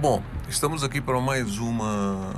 Bom, estamos aqui para mais uma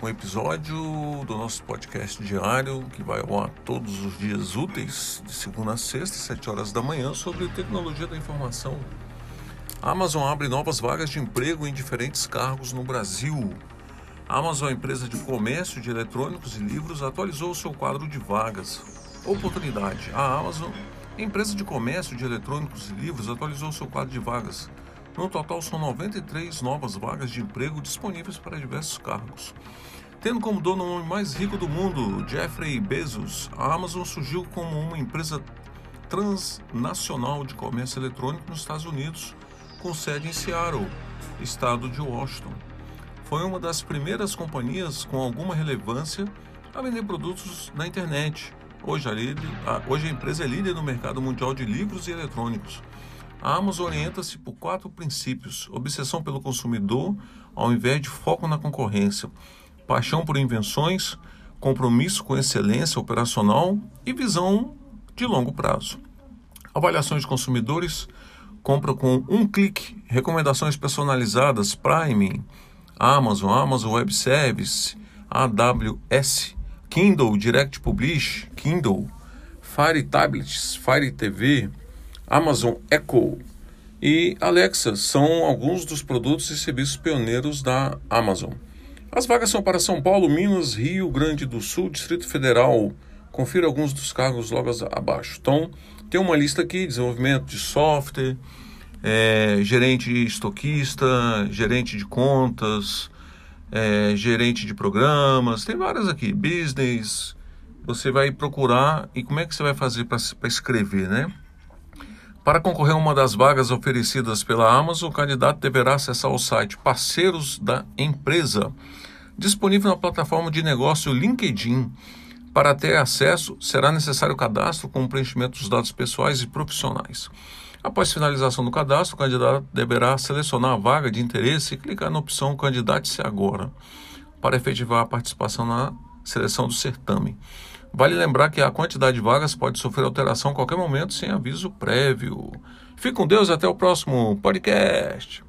um episódio do nosso podcast diário que vai ao ar todos os dias úteis, de segunda a sexta, sete horas da manhã, sobre tecnologia da informação. A Amazon abre novas vagas de emprego em diferentes cargos no Brasil. A Amazon, empresa de comércio de eletrônicos e livros, atualizou seu quadro de vagas. Oportunidade. A Amazon, empresa de comércio de eletrônicos e livros, atualizou seu quadro de vagas. No total, são 93 novas vagas de emprego disponíveis para diversos cargos. Tendo como dono o homem mais rico do mundo, Jeffrey Bezos, a Amazon surgiu como uma empresa transnacional de comércio eletrônico nos Estados Unidos, com sede em Seattle, estado de Washington. Foi uma das primeiras companhias com alguma relevância a vender produtos na internet. Hoje a, líder, a, hoje a empresa é líder no mercado mundial de livros e eletrônicos. A Amazon orienta-se por quatro princípios: obsessão pelo consumidor, ao invés de foco na concorrência, paixão por invenções, compromisso com excelência operacional e visão de longo prazo. Avaliações de consumidores, compra com um clique, recomendações personalizadas, Prime, Amazon, Amazon Web Service, AWS, Kindle Direct Publish, Kindle, Fire Tablets, Fire TV, Amazon Echo e Alexa são alguns dos produtos e serviços pioneiros da Amazon. As vagas são para São Paulo, Minas, Rio Grande do Sul, Distrito Federal. Confira alguns dos cargos logo abaixo. Então, tem uma lista aqui: desenvolvimento de software, é, gerente estoquista, gerente de contas, é, gerente de programas, tem várias aqui. Business. Você vai procurar e como é que você vai fazer para escrever, né? Para concorrer a uma das vagas oferecidas pela Amazon, o candidato deverá acessar o site Parceiros da Empresa, disponível na plataforma de negócio LinkedIn. Para ter acesso, será necessário cadastro com o preenchimento dos dados pessoais e profissionais. Após finalização do cadastro, o candidato deverá selecionar a vaga de interesse e clicar na opção Candidate-se agora para efetivar a participação na seleção do certame. Vale lembrar que a quantidade de vagas pode sofrer alteração a qualquer momento sem aviso prévio. Fique com Deus, até o próximo podcast.